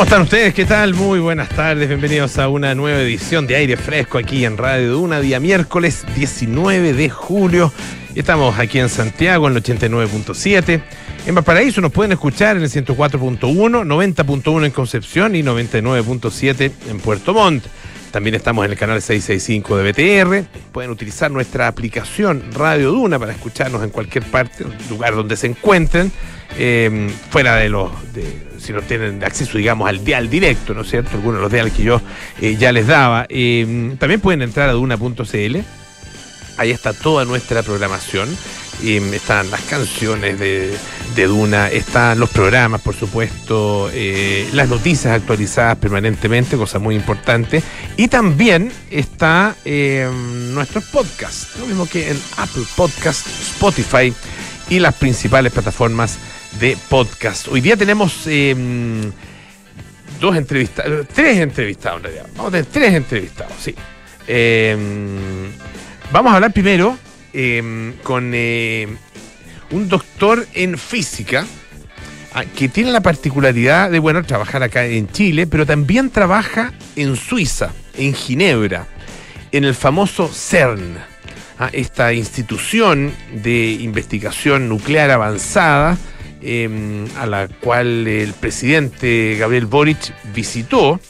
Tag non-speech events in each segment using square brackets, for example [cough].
¿Cómo están ustedes? ¿Qué tal? Muy buenas tardes. Bienvenidos a una nueva edición de Aire Fresco aquí en Radio Duna, día miércoles 19 de julio. Estamos aquí en Santiago en el 89.7. En Valparaíso nos pueden escuchar en el 104.1, 90.1 en Concepción y 99.7 en Puerto Montt. También estamos en el canal 665 de BTR. Pueden utilizar nuestra aplicación Radio Duna para escucharnos en cualquier parte, lugar donde se encuentren, eh, fuera de los, si no tienen acceso, digamos, al dial directo, ¿no es cierto? Algunos de los diales que yo eh, ya les daba. Eh, también pueden entrar a duna.cl. Ahí está toda nuestra programación. están las canciones de, Duna, están los programas, por supuesto, eh, las noticias actualizadas permanentemente, cosa muy importante. Y también está eh, nuestros podcasts, lo mismo que en Apple Podcast, Spotify y las principales plataformas de podcast. Hoy día tenemos eh, dos entrevistados, tres entrevistados en realidad. Vamos a tener tres entrevistados, sí. vamos a hablar primero eh, con un doctor en física ah, que tiene la particularidad de, bueno, trabajar acá en Chile, pero también trabaja en Suiza, en Ginebra, en el famoso CERN, ah, esta institución de investigación nuclear avanzada, eh, a la cual el presidente Gabriel Boric visitó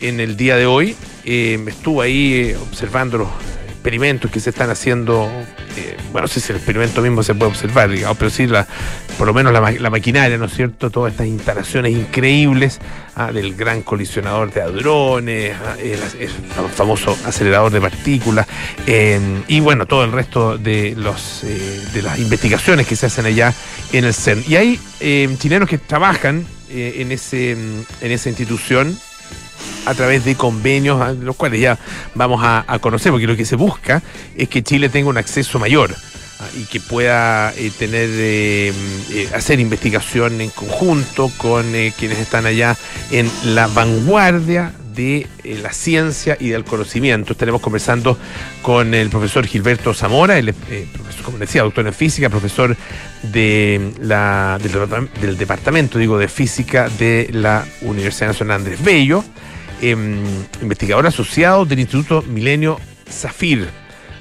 en el día de hoy. Em, estuvo ahí eh, observando los experimentos que se están haciendo, eh, bueno, si el experimento mismo se puede observar, digamos, pero sí, la, por lo menos la, la, maquinaria, ¿no es cierto? Todas estas instalaciones increíbles ah, del gran colisionador de hadrones, ah, el, famoso acelerador de partículas, eh, y bueno, todo el resto de, los, eh, de las investigaciones que se hacen allá en el CERN. Y hay eh, chilenos que trabajan en, ese, en esa institución a través de convenios, los cuales ya vamos a, conocer, porque lo que se busca es que Chile tenga un acceso mayor y que pueda eh, tener eh, eh, hacer investigación en conjunto con quienes están allá en la vanguardia de la ciencia y del conocimiento. Estaremos conversando con el profesor Gilberto Zamora, el profesor, como decía, doctor en física, profesor de la, del, del departamento digo, de física de la Universidad Nacional Andrés Bello eh, investigador asociado del Instituto Milenio Zafir.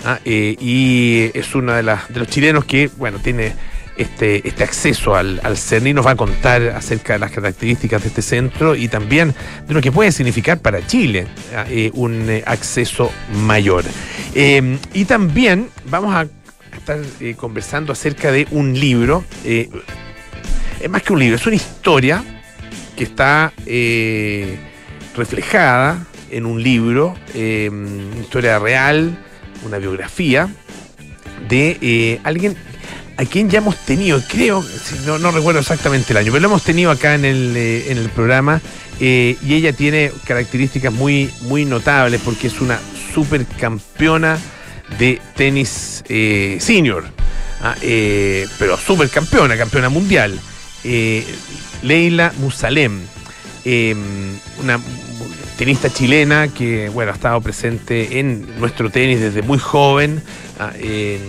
¿ah? Eh, y es uno de, los chilenos que, bueno, tiene este, este acceso al, CERN y nos va a contar acerca de las características de este centro y también de lo que puede significar para Chile ¿ah? eh, un eh, acceso mayor. Eh, y también vamos a estar conversando acerca de un libro, es más que un libro, es una historia que está reflejada en un libro, eh, historia real, una biografía de eh, alguien a quien ya hemos tenido, creo, no, recuerdo exactamente el año, pero lo hemos tenido acá en el, eh, en el programa y ella tiene características muy, muy notables porque es una supercampeona de tenis senior, ¿ah? pero supercampeona, campeona mundial. Leila Musalem. Eh, una tenista chilena que bueno ha estado presente en nuestro tenis desde muy joven. Eh,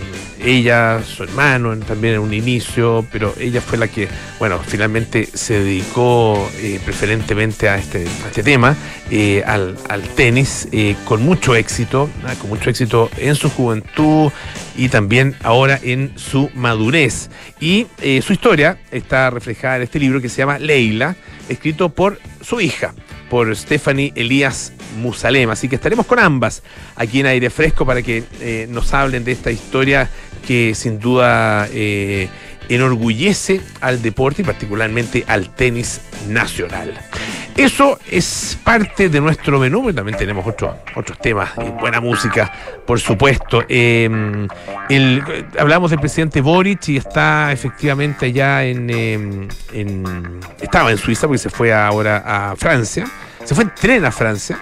ella su hermano también en un inicio pero ella fue la que bueno finalmente se dedicó eh, preferentemente a este, a este tema eh, al, al, tenis con mucho éxito con mucho éxito en su juventud y también ahora en su madurez. Y su historia está reflejada en este libro que se llama Leila escrito por su hija por Stephanie Elías Musalem. Así que estaremos con ambas aquí en aire fresco para que eh, nos hablen de esta historia que sin duda eh, enorgullece al deporte y particularmente al tenis nacional. Eso es parte de nuestro menú, también tenemos otro, otros temas, eh, buena música, por supuesto. El, hablamos del presidente Boric y está efectivamente allá en, eh, en, Estaba en Suiza porque se fue ahora a Francia. Se fue en tren a Francia.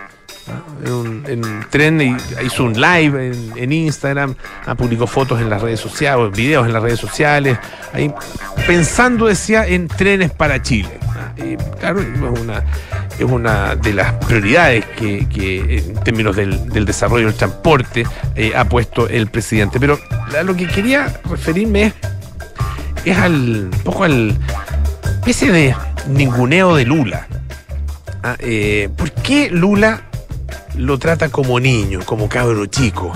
En, un, en un tren hizo un live en, Instagram, publicó fotos en las redes sociales, videos en las redes sociales, ahí pensando, decía, en trenes para Chile. Claro, es una, es una de las prioridades que, en términos del, del, desarrollo del transporte eh, ha puesto el presidente. Pero a lo que quería referirme es, es al un poco al ese de ninguneo de Lula. ah, eh, ¿por qué Lula lo trata como niño, como cabro chico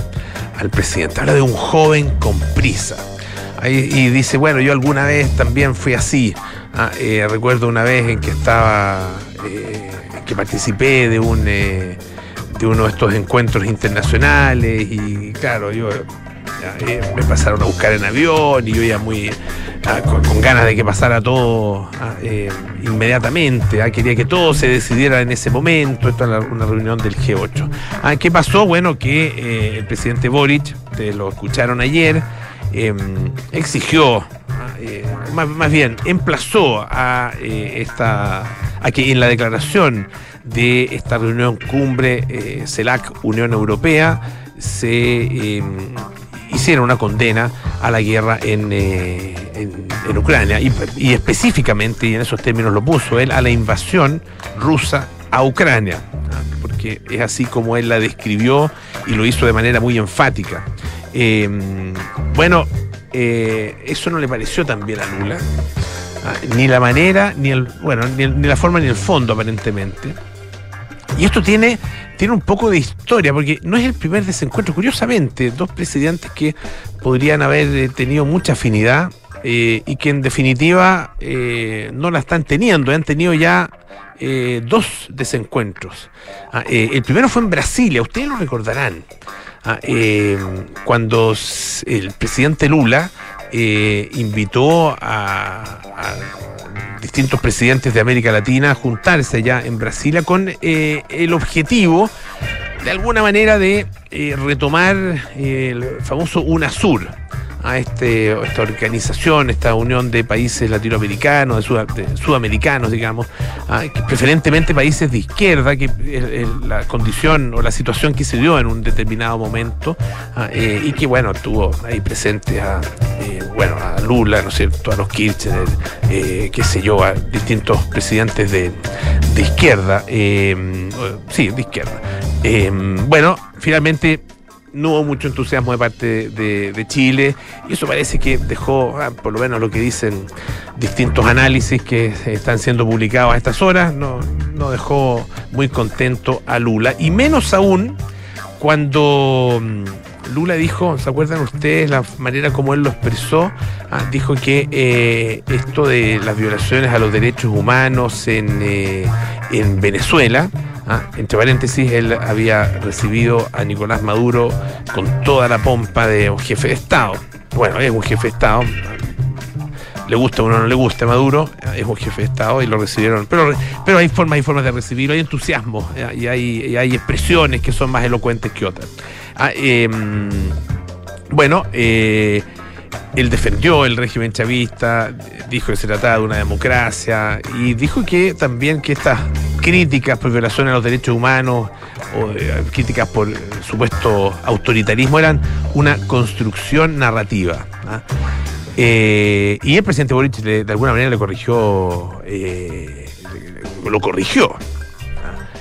al presidente? Habla de un joven con prisa. y dice, bueno, yo alguna vez también fui así. Ah, eh, recuerdo una vez en que estaba, eh, que participé de un de uno de estos encuentros internacionales y claro, yo me pasaron a buscar en avión y yo ya muy ah, con, ganas de que pasara todo ah, eh, inmediatamente. Ah, quería que todo se decidiera en ese momento. Esto es una reunión del G8. ¿Qué pasó? Bueno, que eh, el presidente Boric, ustedes lo escucharon ayer, em, exigió, eh, más, bien, emplazó a esta a que en la declaración de esta reunión cumbre CELAC Unión Europea se em, hicieron una condena a la guerra en, eh, en, Ucrania y, específicamente, y en esos términos lo puso él, a la invasión rusa a Ucrania, porque es así como él la describió y lo hizo de manera muy enfática. Em, bueno, eh, eso no le pareció tan bien a Lula, ah, ni la manera, ni el, bueno, ni la forma ni el fondo aparentemente. Y esto tiene tiene un poco de historia, porque no es el primer desencuentro. Curiosamente, dos presidentes que podrían haber eh, tenido mucha afinidad eh, y que en definitiva eh, no la están teniendo, han tenido ya dos desencuentros. Ah, el primero fue en Brasilia, ustedes lo recordarán, ah, cuando el presidente Lula invitó a distintos presidentes de América Latina juntarse ya en Brasilia con eh, el objetivo, de alguna manera, de eh, retomar el famoso UNASUR a este, esta organización, esta unión de países latinoamericanos, de, sudamericanos, digamos, preferentemente países de izquierda, que la condición o la situación que se dio en un determinado momento, eh, y que, bueno, tuvo ahí presente a, eh, bueno, a Lula, ¿no es cierto?, a los Kirchner, qué sé yo, a distintos presidentes de, de izquierda, sí, de izquierda. Bueno, finalmente no hubo mucho entusiasmo de parte de, Chile y eso parece que dejó, ah, por lo menos lo que dicen distintos análisis que están siendo publicados a estas horas, no, no dejó muy contento a Lula y menos aún cuando mm, Lula dijo, ¿se acuerdan ustedes la manera como él lo expresó? Ah, dijo que eh, esto de las violaciones a los derechos humanos en, eh, en Venezuela, Ah, entre paréntesis, él había recibido a Nicolás Maduro con toda la pompa de un jefe de Estado. Bueno, es un jefe de Estado. Le gusta o no le gusta Maduro, es un jefe de Estado y lo recibieron. Pero, pero hay formas y formas de recibirlo, hay entusiasmo y hay, hay expresiones que son más elocuentes que otras. Ah, em, bueno, eh, él defendió el régimen chavista, dijo que se trataba de una democracia y dijo que también que estas críticas por violación a los derechos humanos o eh, críticas por eh, supuesto autoritarismo eran una construcción narrativa. ¿ah? Eh, y el presidente Boric de, alguna manera le corrigió, lo corrigió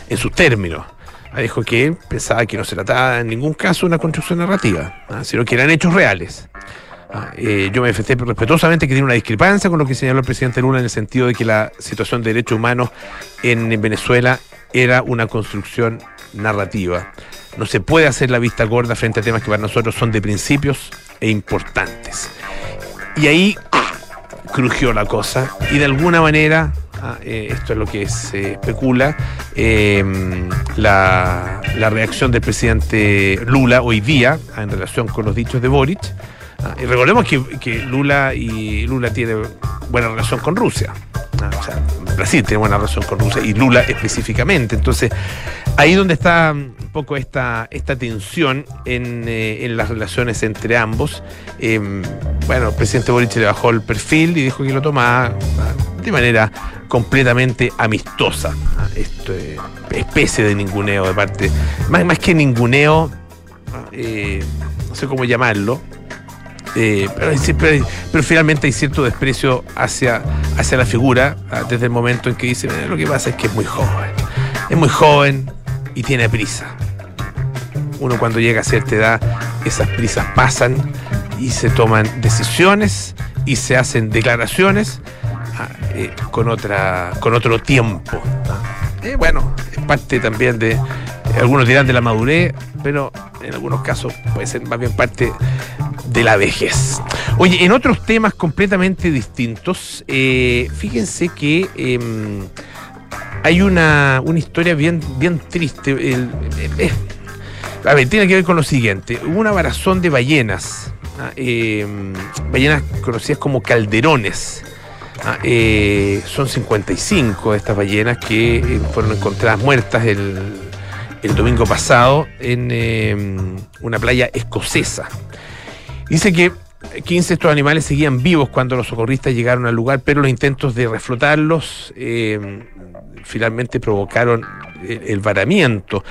en sus términos. Ah, dijo que pensaba que no se trataba en ningún caso de una construcción narrativa, sino que eran hechos reales. Ah, eh, yo me manifesté respetuosamente que tiene una discrepancia con lo que señaló el presidente Lula en el sentido de que la situación de derechos humanos en Venezuela era una construcción narrativa. No se puede hacer la vista gorda frente a temas que para nosotros son de principios e importantes. Y ahí crujió la cosa. Y de alguna manera, ah, eh, esto es lo que se especula, em, la, la, reacción del presidente Lula hoy día en relación con los dichos de Boric, y recordemos que, Lula y Lula tiene buena relación con Rusia. Ah, o sea, Brasil tiene buena relación con Rusia y Lula específicamente. Entonces, ahí donde está un poco esta, esta tensión en, eh, las relaciones entre ambos. Em, bueno, el presidente Boric le bajó el perfil y dijo que lo tomaba ah, de manera completamente amistosa. Esto, especie de ninguneo de parte, más, más que ninguneo, eh, no sé cómo llamarlo, eh, pero, finalmente hay cierto desprecio hacia, hacia la figura ah, desde el momento en que dice, lo que pasa es que es muy joven, es muy joven y tiene prisa. Uno cuando llega a cierta edad, esas prisas pasan y se toman decisiones y se hacen declaraciones ah, eh, con, otra, con otro tiempo. Eh, bueno, es parte también de, algunos dirán de la madurez, pero en algunos casos puede ser más bien parte de la vejez. Oye, en otros temas completamente distintos, eh, fíjense que em, hay una, historia bien, bien triste. a ver, tiene que ver con lo siguiente. Hubo una varazón de ballenas, ¿ah? em, ballenas conocidas como calderones. ¿ah? Eh, son 55 estas ballenas que eh, fueron encontradas muertas el, el domingo pasado en em, una playa escocesa. Dice que 15 de estos animales seguían vivos cuando los socorristas llegaron al lugar, pero los intentos de reflotarlos em, finalmente provocaron el, varamiento.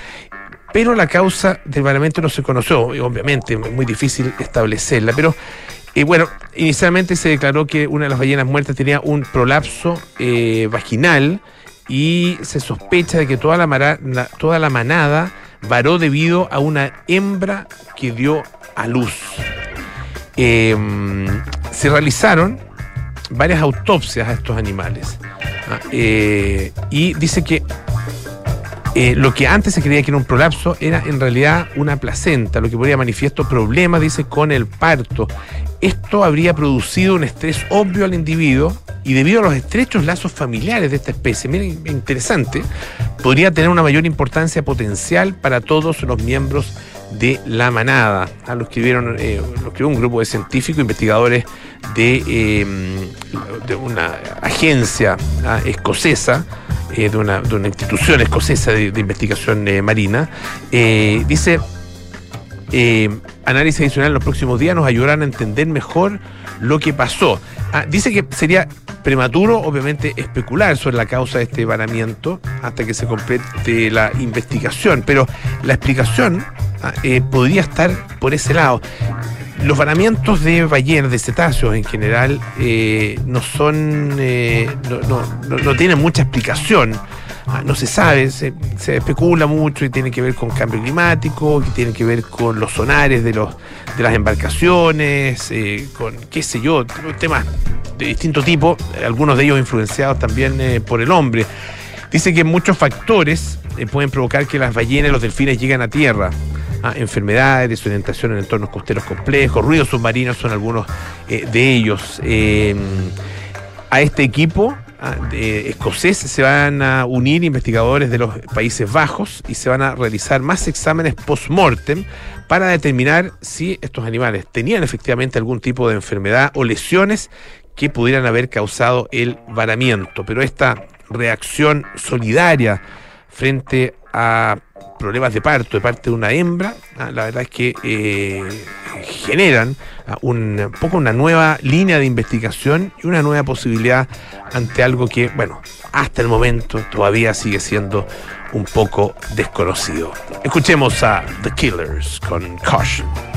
Pero la causa del varamiento no se conoció, obviamente, es muy difícil establecerla, pero eh, bueno, inicialmente se declaró que una de las ballenas muertas tenía un prolapso eh, vaginal y se sospecha de que toda la, toda la manada varó debido a una hembra que dio a luz. Em, se realizaron varias autopsias a estos animales ah, eh, y dice que eh, lo que antes se creía que era un prolapso era en realidad una placenta, lo que ponía manifiesto problemas, dice, con el parto. Esto habría producido un estrés obvio al individuo y debido a los estrechos lazos familiares de esta especie, miren, interesante, podría tener una mayor importancia potencial para todos los miembros de la manada. Ah, lo escribieron, eh, lo escribió un grupo de científicos, investigadores de, em, una agencia ah, escocesa, eh, de, una, de, una, institución escocesa de, investigación eh, marina. dice, análisis adicional en los próximos días nos ayudarán a entender mejor lo que pasó. Ah, dice que sería prematuro, obviamente, especular sobre la causa de este varamiento hasta que se complete la investigación, pero la explicación eh, podría estar por ese lado. Los varamientos de ballenas, de cetáceos en general, eh, no son, eh, no, tienen mucha explicación. Ah, no se sabe, se, especula mucho y tiene que ver con cambio climático, que tiene que ver con los sonares de, los, de las embarcaciones, con qué sé yo, temas de distinto tipo, algunos de ellos influenciados también por el hombre. Dice que muchos factores pueden provocar que las ballenas y los delfines lleguen a tierra. Ah, enfermedades, desorientación en entornos costeros complejos, ruidos submarinos son algunos eh, de ellos. a este equipo ah, de escocés se van a unir investigadores de los Países Bajos y se van a realizar más exámenes post-mortem para determinar si estos animales tenían efectivamente algún tipo de enfermedad o lesiones que pudieran haber causado el varamiento. Pero esta reacción solidaria frente problemas de parto de parte de una hembra, ah, la verdad es que eh, generan ah, un, poco una nueva línea de investigación y una nueva posibilidad ante algo que, bueno, hasta el momento todavía sigue siendo un poco desconocido. Escuchemos a The Killers con Caution.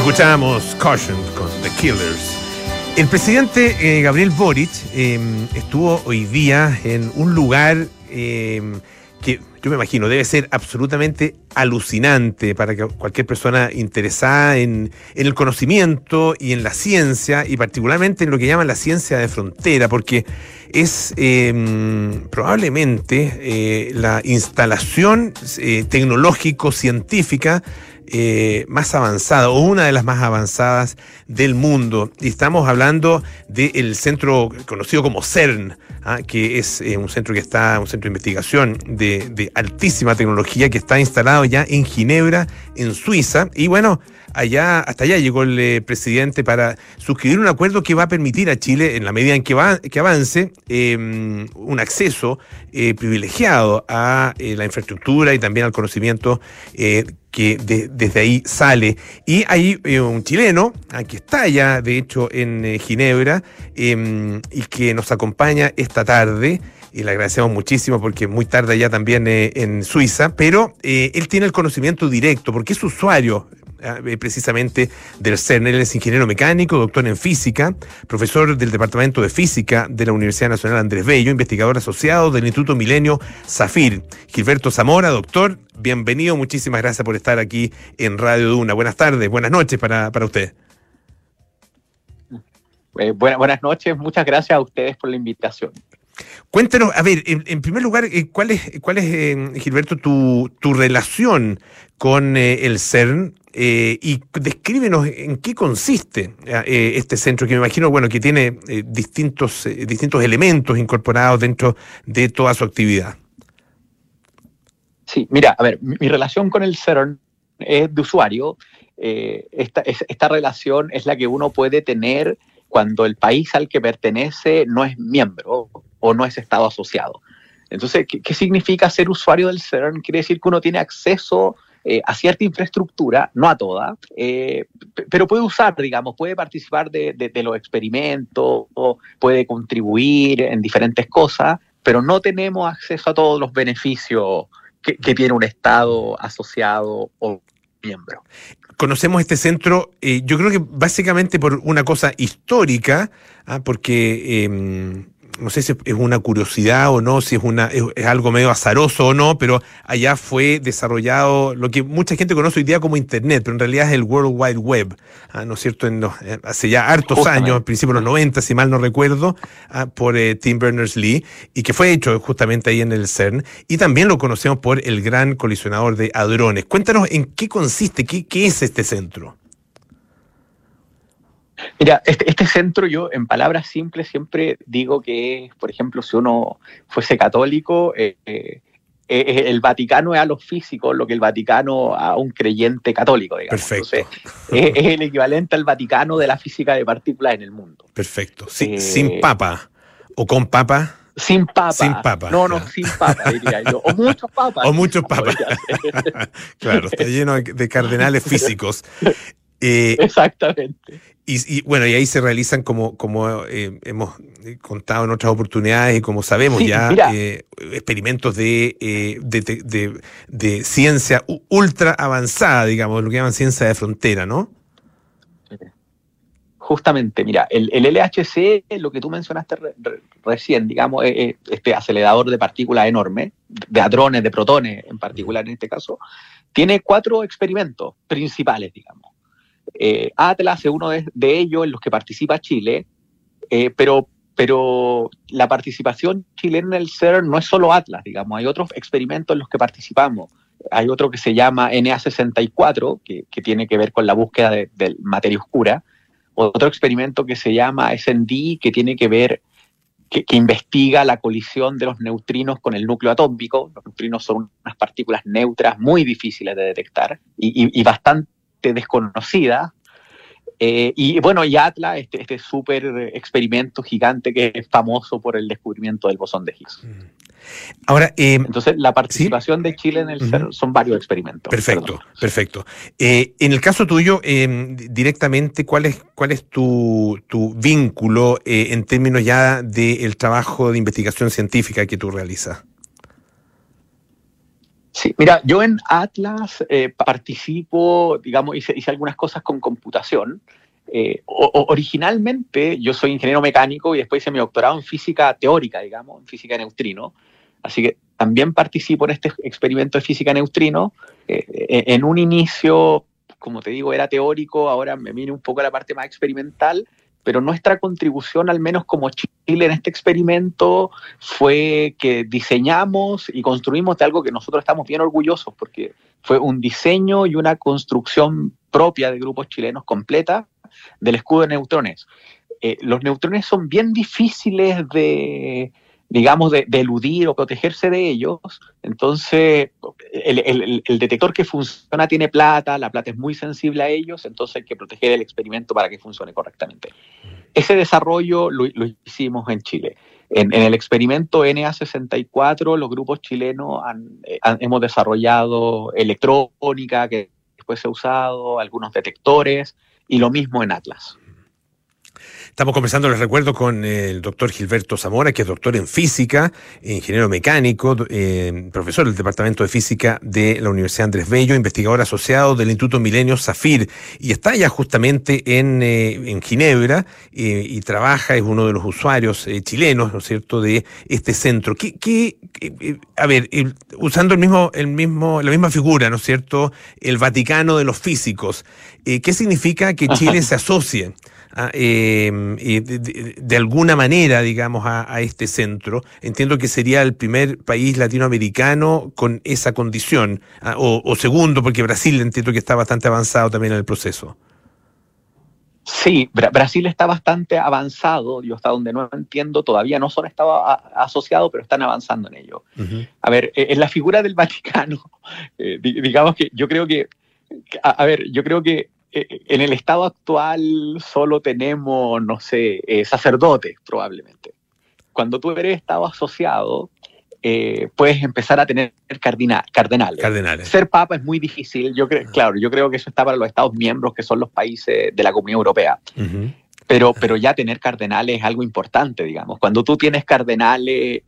Escuchamos Caution con The Killers. El presidente eh, Gabriel Boric em, estuvo hoy día en un lugar em, que yo me imagino debe ser absolutamente alucinante para cualquier persona interesada en, el conocimiento y en la ciencia, y particularmente en lo que llaman la ciencia de frontera, porque es em, probablemente eh, la instalación eh, tecnológico-científica eh, más avanzada o una de las más avanzadas del mundo. Y estamos hablando del centro conocido como CERN, ¿ah? que es eh, un centro que está, un centro de investigación de, altísima tecnología que está instalado ya en Ginebra, en Suiza. Y bueno, allá, hasta allá llegó el eh, presidente para suscribir un acuerdo que va a permitir a Chile, en la medida en que, va, que avance, em, un acceso privilegiado a la infraestructura y también al conocimiento que desde ahí sale. Y hay eh, un chileno, que está ya de hecho en eh, Ginebra, em, y que nos acompaña esta tarde. Y le agradecemos muchísimo porque muy tarde ya también eh, en Suiza, pero él tiene el conocimiento directo porque es usuario Ah, eh, precisamente del CERN. Él es ingeniero mecánico, doctor en física, profesor del Departamento de Física de la Universidad Nacional Andrés Bello, investigador asociado del Instituto Milenio Zafir. Gilberto Zamora, doctor, bienvenido, muchísimas gracias por estar aquí en Radio Duna. Buenas tardes, buenas noches para, para usted. Eh, buenas noches, muchas gracias a ustedes por la invitación. Cuéntanos, a ver, en, primer lugar, eh, ¿cuál es, cuál es Gilberto, tu, tu relación con el CERN? Eh, y descríbenos en qué consiste eh, este centro, que me imagino, bueno, que tiene eh, distintos, distintos elementos incorporados dentro de toda su actividad. Sí, mira, a ver, mi, relación con el CERN es de usuario. Esta, esta, relación es la que uno puede tener cuando el país al que pertenece no es miembro o no es estado asociado. Entonces, ¿qué, significa ser usuario del CERN? Quiere decir que uno tiene acceso eh, a cierta infraestructura, no a toda, eh, pero puede usar, digamos, puede participar de, los experimentos, puede contribuir en diferentes cosas, pero no tenemos acceso a todos los beneficios que, tiene un Estado asociado o miembro conocemos este centro, eh, yo creo que básicamente por una cosa histórica, ¿ah? porque em, no sé si es una curiosidad o no, si es, una, es, algo medio azaroso o no, pero allá fue desarrollado lo que mucha gente conoce hoy día como Internet, pero en realidad es el World Wide Web, ¿ah? ¿no es cierto? En eh, hace ya hartos años, al principio de los 90, si mal no recuerdo, ¿ah? por eh, Tim Berners-Lee, y que fue hecho justamente ahí en el CERN, y también lo conocemos por el gran colisionador de hadrones. Cuéntanos en qué consiste, qué, qué es este centro. Mira, este, este, centro yo en palabras simples siempre digo que, por ejemplo, si uno fuese católico, eh, eh, eh, el Vaticano es a los físicos lo que el Vaticano a un creyente católico, digamos. Perfecto. es, el equivalente al Vaticano de la física de partículas en el mundo. Perfecto. sin papa o con papa. Sin papa. Sin papa. No, no, sin papa, diría yo. O muchos papas. [laughs] O muchos papas. [laughs] [laughs] claro, está lleno de cardenales físicos. Exactamente. Y, bueno, y ahí se realizan, como, como eh, hemos contado en otras oportunidades y como sabemos ya, eh, experimentos de, de, de, ciencia ultra avanzada, digamos, lo que llaman ciencia de frontera, ¿no? Justamente, mira, el, el LHC, lo que tú mencionaste recién, digamos, este acelerador de partículas enorme, de hadrones, de protones en particular en este caso, tiene cuatro experimentos principales, digamos. Eh, Atlas es uno de, ellos en los que participa Chile, eh, pero, la participación chilena en el CERN no es solo Atlas, digamos, hay otros experimentos en los que participamos. Hay otro que se llama NA64, que, tiene que ver con la búsqueda de, materia oscura. Otro experimento que se llama SND, que tiene que ver que, investiga la colisión de los neutrinos con el núcleo atómico. Los neutrinos son unas partículas neutras muy difíciles de detectar y bastante desconocida. Eh, y bueno, y Atlas, este, este súper experimento gigante que es famoso por el descubrimiento del bosón de Higgs. Mm. Ahora, eh, entonces la participación de Chile en el CERN son varios experimentos. Perfecto, perfecto. Eh, en el caso tuyo, directamente, ¿cuál es, cuál es tu, tu vínculo en términos ya del trabajo de investigación científica que tú realizas? Sí, mira, yo en Atlas eh, participo, digamos, hice, hice, algunas cosas con computación. Eh, o, originalmente yo soy ingeniero mecánico y después hice mi doctorado en física teórica, digamos, en física de neutrino. Así que también participo en este experimento de física neutrino. Eh, en un inicio, como te digo, era teórico, ahora me viene un poco a la parte más experimental, pero nuestra contribución, al menos como Chile en este experimento, fue que diseñamos y construimos de algo que nosotros estamos bien orgullosos, porque fue un diseño y una construcción propia de grupos chilenos completa del escudo de neutrones. Eh, los neutrones son bien difíciles de, digamos, de, eludir o protegerse de ellos. Entonces, el, detector que funciona tiene plata, la plata es muy sensible a ellos, entonces hay que proteger el experimento para que funcione correctamente. Ese desarrollo lo, hicimos en Chile. En, el experimento NA64, los grupos chilenos eh, hemos desarrollado electrónica que después se ha usado, algunos detectores, y lo mismo en Atlas. Estamos conversando, les recuerdo, con el doctor Gilberto Zamora, que es doctor en física, ingeniero mecánico, eh, profesor del Departamento de Física de la Universidad Andrés Bello, investigador asociado del Instituto Milenio Zafir, y está ya justamente en, eh, Ginebra eh, y trabaja, es uno de los usuarios chilenos, ¿no es cierto?, de este centro. ¿Qué, a ver, usando el mismo, el mismo, la misma figura, ¿no es cierto?, el Vaticano de los físicos, ¿qué significa que Chile [laughs] se asocie? Eh, de, alguna manera, digamos, a, este centro. Entiendo que sería el primer país latinoamericano con esa condición, o, segundo, porque Brasil entiendo que está bastante avanzado también en el proceso. Sí, Brasil está bastante avanzado, yo hasta donde no entiendo, todavía no solo estaba asociado, pero están avanzando en ello. A ver, e, en la figura del Vaticano, [laughs] eh, digamos que yo creo que, a ver, yo creo que en el estado actual solo tenemos, no sé, eh, sacerdotes probablemente. Cuando tú eres estado asociado, eh, puedes empezar a tener cardenales. cardenales. Ser papa es muy difícil. Yo creo, claro, yo creo que eso está para los Estados miembros, que son los países de la Comunidad Europea. pero, pero ya tener cardenales es algo importante, digamos. Cuando tú tienes cardenales,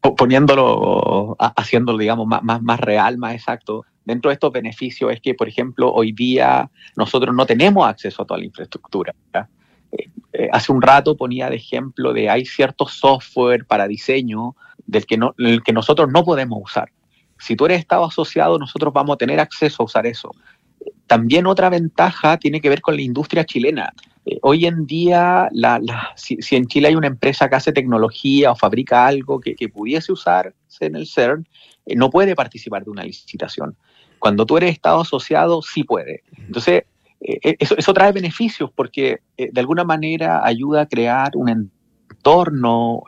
poniéndolo, haciéndolo, digamos, más, más, más real, más exacto, dentro de estos beneficios es que, por ejemplo, hoy día nosotros no tenemos acceso a toda la infraestructura. Eh, eh, hace un rato ponía de ejemplo de hay cierto software para diseño del que, no, el que nosotros no podemos usar. Si tú eres Estado asociado, nosotros vamos a tener acceso a usar eso. También otra ventaja tiene que ver con la industria chilena. Eh, hoy en día, si, en Chile hay una empresa que hace tecnología o fabrica algo que, que pudiese usarse en el CERN, no puede participar de una licitación. Cuando tú eres Estado asociado, sí puede. Entonces, eh, eh, eso, trae beneficios porque eh, de alguna manera ayuda a crear un entorno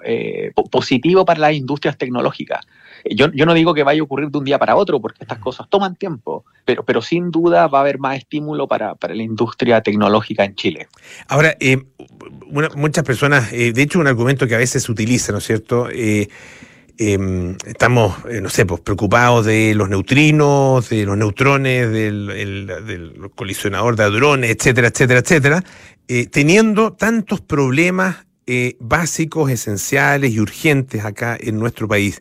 positivo para las industrias tecnológicas. Yo, no digo que vaya a ocurrir de un día para otro, porque estas cosas toman tiempo, pero, pero sin duda va a haber más estímulo para, la industria tecnológica en Chile. Ahora, muchas personas, de hecho, un argumento que a veces se utiliza, ¿no es cierto? Em, estamos, eh, no sé, pues, preocupados de los neutrinos, de los neutrones, del, colisionador de hadrones, etcétera, etcétera, etcétera, eh, teniendo tantos problemas eh, básicos, esenciales y urgentes acá en nuestro país.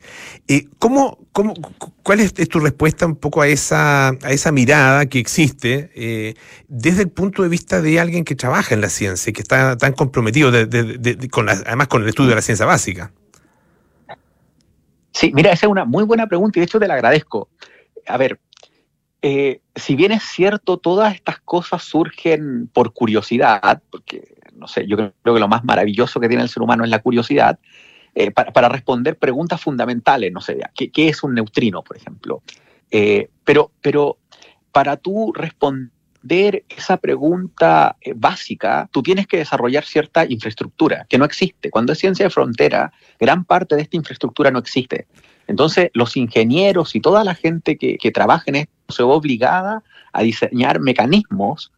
¿cómo, cómo, ¿Cuál es, tu respuesta un poco a esa, a esa mirada que existe desde el punto de vista de alguien que trabaja en la ciencia y que está tan comprometido, además con el estudio de la ciencia básica? Sí, mira, esa es una muy buena pregunta y de hecho te la agradezco. A ver, eh, si bien es cierto, todas estas cosas surgen por curiosidad, porque, no sé, yo creo que lo más maravilloso que tiene el ser humano es la curiosidad, eh, para, responder preguntas fundamentales, no sé, ¿qué, es un neutrino, por ejemplo? Eh, pero, pero para tú responder esa pregunta eh, básica, tú tienes que desarrollar cierta infraestructura que no existe. Cuando es ciencia de frontera, gran parte de esta infraestructura no existe. Entonces, los ingenieros y toda la gente que, trabaja en esto se ve obligada a diseñar mecanismos,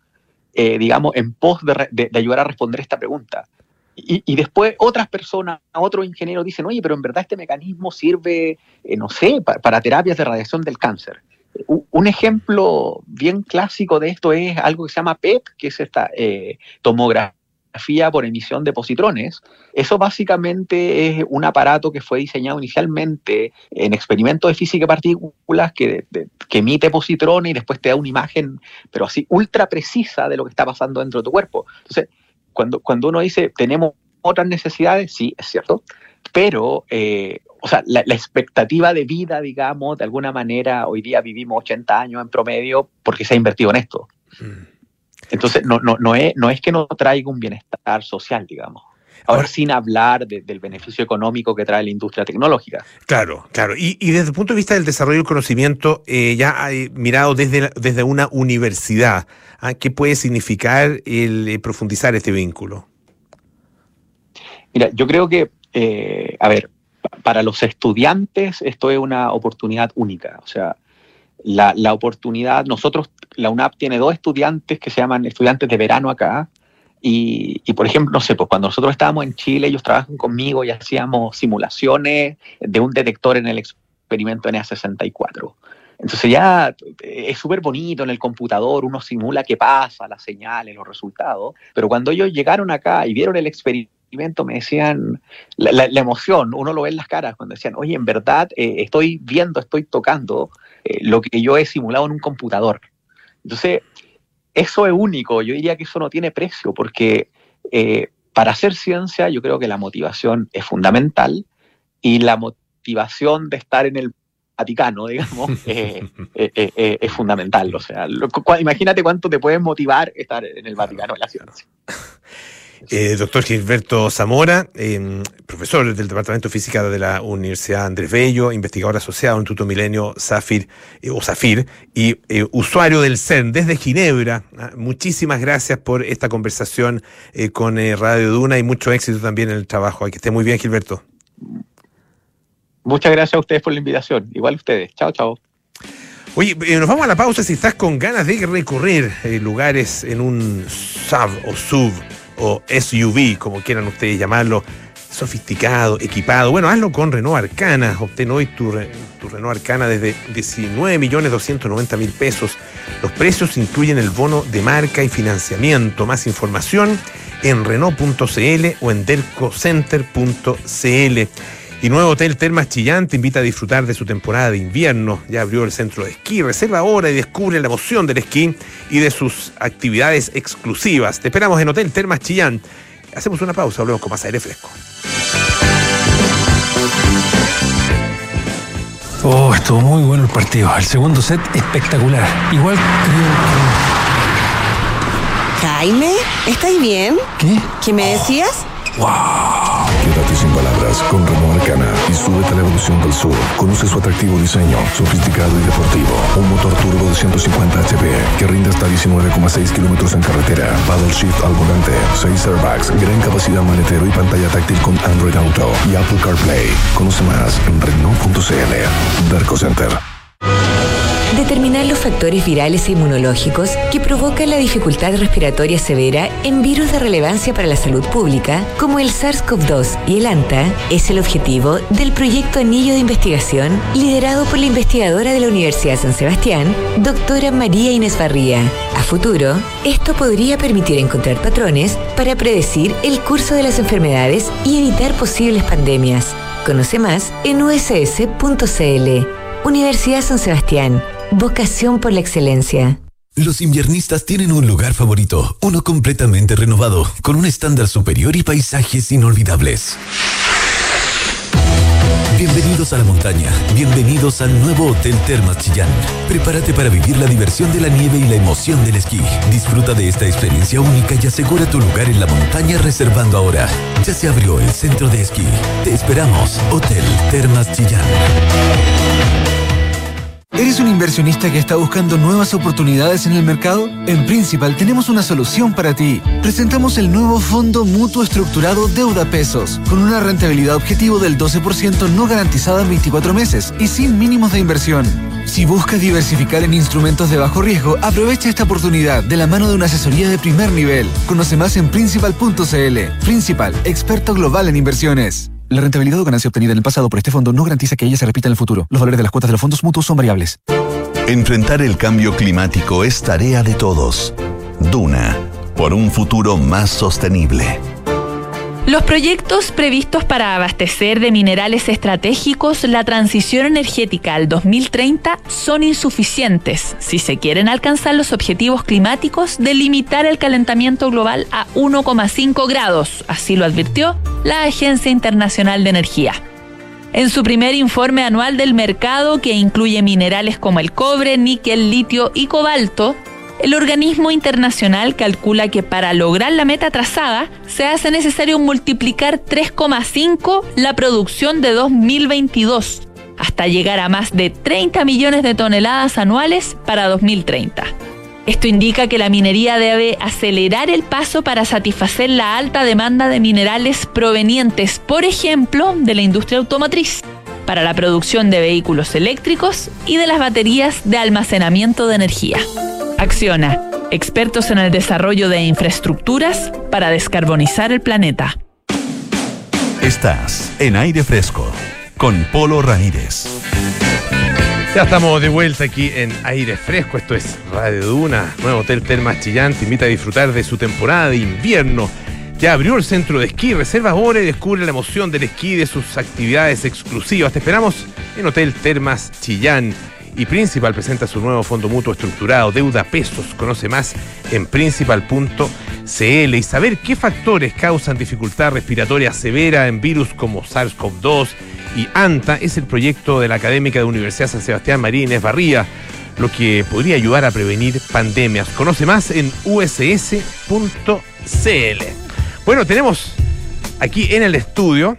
eh, digamos, en pos de, ayudar a responder esta pregunta. Y, después otras personas, otros ingenieros dicen, oye, pero en verdad este mecanismo sirve, eh, no sé, para terapias de radiación del cáncer. Un ejemplo bien clásico de esto es algo que se llama PET, que es esta eh, tomografía tomografía por emisión de positrones. Eso básicamente es un aparato que fue diseñado inicialmente en experimentos de física de partículas que, que emite positrones y después te da una imagen, pero así ultra precisa de lo que está pasando dentro de tu cuerpo. Entonces, cuando, cuando uno dice tenemos otras necesidades, sí, es cierto, pero eh, o sea, la, expectativa de vida, digamos, de alguna manera, hoy día vivimos 80 años en promedio porque se ha invertido en esto. Mm. Entonces, no, no, no, es, no es que no traiga un bienestar social, digamos. Ahora, sin hablar del beneficio económico que trae la industria tecnológica. Claro, claro. Y, desde el punto de vista del desarrollo del conocimiento, eh, ya mirado desde, desde una universidad, ¿ah? ¿qué puede significar el eh, profundizar este vínculo? Mira, yo creo que, eh, a ver, para los estudiantes esto es una oportunidad única. O sea, la, la, oportunidad, nosotros, la UNAP tiene dos estudiantes que se llaman estudiantes de verano acá. Y, y, por ejemplo, no sé, pues cuando nosotros estábamos en Chile, ellos trabajan conmigo y hacíamos simulaciones de un detector en el experimento NA64. Entonces ya es súper bonito en el computador, uno simula qué pasa, las señales, los resultados, pero cuando ellos llegaron acá y vieron el experimento, me decían, la, emoción, uno lo ve en las caras cuando decían, oye, en verdad eh, estoy viendo, estoy tocando eh, lo que yo he simulado en un computador. Entonces, eso es único, yo diría que eso no tiene precio, porque eh, para hacer ciencia yo creo que la motivación es fundamental y la motivación de estar en el Vaticano, [laughs] digamos, es fundamental. O sea, imagínate cuánto te puede motivar estar en el Vaticano de la ciencia. Eh, doctor Gilberto Zamora, em, profesor del Departamento de Física de la Universidad Andrés Bello, investigador asociado en Instituto Milenio Zafir, eh, o Zafir y eh, usuario del CERN desde Ginebra. Ah, muchísimas gracias por esta conversación con Radio Duna y mucho éxito también en el trabajo. Que esté muy bien, Gilberto. Muchas gracias a ustedes por la invitación. Igual ustedes. Chao, chao. Oye, nos vamos a la pausa si estás con ganas de recorrer lugares en un sub o sub o SUV, como quieran ustedes llamarlo, sofisticado, equipado. Bueno, hazlo con Renault Arcana. Obtén hoy tu, tu Renault Arcana desde 19.290.000 pesos. Los precios incluyen el bono de marca y financiamiento. Más información en Renault.cl o en delcocenter.cl. Y nuevo Hotel Termas Chillán te invita a disfrutar de su temporada de invierno. Ya abrió el centro de esquí. Reserva ahora y descubre la emoción del esquí y de sus actividades exclusivas. Te esperamos en Hotel Termas Chillán. Hacemos una pausa, volvemos con más aire fresco. Oh, estuvo muy bueno el partido. El segundo set espectacular. Igual creo que... Jaime, ¿estás bien? ¿Qué? ¿Qué me decías? ¡Wow! Quédate sin palabras con Renault Arcana y súbete a la evolución del sur. Conoce su atractivo diseño, sofisticado y deportivo. Un motor turbo de 150 HP que rinde hasta 19,6 kilómetros en carretera. Paddle shift al volante, 6 airbags, gran capacidad maletero y pantalla táctil con Android Auto y Apple CarPlay. Conoce más en Renault.cl. Darko Center. Determinar los factores virales e inmunológicos que provocan la dificultad respiratoria severa en virus de relevancia para la salud pública, como el SARS-CoV-2 y el ANTA, es el objetivo del proyecto Anillo de Investigación liderado por la investigadora de la Universidad San Sebastián, doctora María Inés Barría. A futuro, esto podría permitir encontrar patrones para predecir el curso de las enfermedades y evitar posibles pandemias. Conoce más en uss.cl. Universidad San Sebastián Vocación por la excelencia. Los inviernistas tienen un lugar favorito, uno completamente renovado, con un estándar superior y paisajes inolvidables. Bienvenidos a la montaña, bienvenidos al nuevo Hotel Termas Chillán. Prepárate para vivir la diversión de la nieve y la emoción del esquí. Disfruta de esta experiencia única y asegura tu lugar en la montaña reservando ahora. Ya se abrió el centro de esquí. Te esperamos, Hotel Termas Chillán. ¿Eres un inversionista que está buscando nuevas oportunidades en el mercado? En Principal tenemos una solución para ti. Presentamos el nuevo Fondo Mutuo Estructurado Deuda Pesos, con una rentabilidad objetivo del 12% no garantizada en 24 meses y sin mínimos de inversión. Si buscas diversificar en instrumentos de bajo riesgo, aprovecha esta oportunidad de la mano de una asesoría de primer nivel. Conoce más en principal.cl. Principal, experto global en inversiones. La rentabilidad o ganancia obtenida en el pasado por este fondo no garantiza que ella se repita en el futuro. Los valores de las cuotas de los fondos mutuos son variables. Enfrentar el cambio climático es tarea de todos. Duna por un futuro más sostenible. Los proyectos previstos para abastecer de minerales estratégicos la transición energética al 2030 son insuficientes si se quieren alcanzar los objetivos climáticos de limitar el calentamiento global a 1,5 grados, así lo advirtió la Agencia Internacional de Energía. En su primer informe anual del mercado, que incluye minerales como el cobre, níquel, litio y cobalto, el organismo internacional calcula que para lograr la meta trazada se hace necesario multiplicar 3,5 la producción de 2022 hasta llegar a más de 30 millones de toneladas anuales para 2030. Esto indica que la minería debe acelerar el paso para satisfacer la alta demanda de minerales provenientes, por ejemplo, de la industria automotriz, para la producción de vehículos eléctricos y de las baterías de almacenamiento de energía. Acciona, expertos en el desarrollo de infraestructuras para descarbonizar el planeta. Estás en aire fresco con Polo Ramírez. Ya estamos de vuelta aquí en aire fresco. Esto es Radio Duna, nuevo hotel Termas Chillán. Te invita a disfrutar de su temporada de invierno. Ya abrió el centro de esquí. Reserva ahora y descubre la emoción del esquí y de sus actividades exclusivas. Te esperamos en Hotel Termas Chillán. Y Principal presenta su nuevo fondo mutuo estructurado, Deuda Pesos. Conoce más en principal.cl y saber qué factores causan dificultad respiratoria severa en virus como SARS-CoV-2 y ANTA es el proyecto de la académica de Universidad San Sebastián Marínez Barría, lo que podría ayudar a prevenir pandemias. Conoce más en uss.cl. Bueno, tenemos aquí en el estudio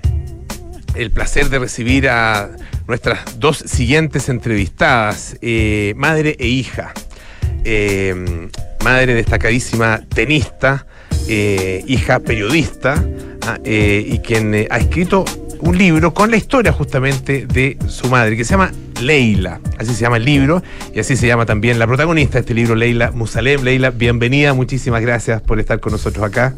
el placer de recibir a nuestras dos siguientes entrevistadas, eh, madre e hija. Eh, madre destacadísima tenista, eh, hija periodista, ah, y quien ha escrito un libro con la historia justamente de su madre, que se llama Leila. Así se llama el libro y así se llama también la protagonista de este libro, Leila Musalem. Leila, bienvenida, muchísimas gracias por estar con nosotros acá.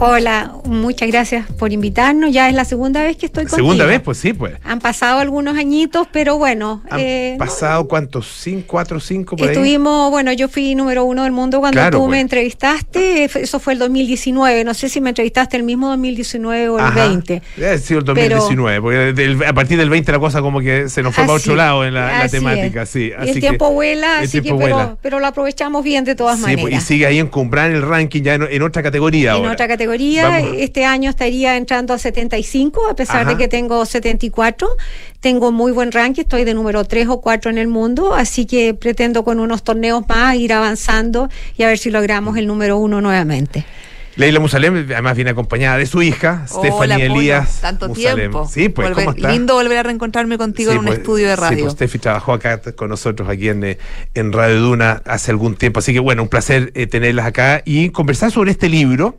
Hola, muchas gracias por invitarnos. Ya es la segunda vez que estoy contigo. ¿Segunda vez? Pues sí, pues. Han pasado algunos añitos, pero bueno. ¿Han eh, pasado cuántos? ¿Cinco, cuatro, cinco por ahí? Estuvimos, bueno, yo fui número uno del mundo cuando Claro, tú pues. me entrevistaste. Eso fue el 2019. No sé si me entrevistaste el mismo 2019 o el Ajá. 20. Debe haber sido el 2019, porque del- a partir del 20 la cosa como que se nos fue para Así- otro lado en la, temática, es. sí. Así el que- tiempo vuela, el así tiempo que, pero, vuela. pero lo aprovechamos bien de todas Sí, maneras. pues, y sigue ahí en el ranking ya en, en otra categoría en ahora. otra categoría. Vamos. Este año estaría entrando a 75, a pesar Ajá. de que tengo 74. Tengo muy buen ranking, estoy de número 3 o 4 en el mundo, así que pretendo con unos torneos más ir avanzando y a ver si logramos el número uno nuevamente. Leila Musalem, además viene acompañada de su hija, Hola, Stephanie Elías. Tanto Musalem. tiempo. Sí, pues, Volver- ¿cómo está? Lindo volver a reencontrarme contigo Sí, en un pues, estudio de Sí, radio. pues Steffi trabajó acá con nosotros aquí en, eh, en Radio Duna hace algún tiempo. Así que bueno, un placer eh, tenerlas acá y conversar sobre este libro,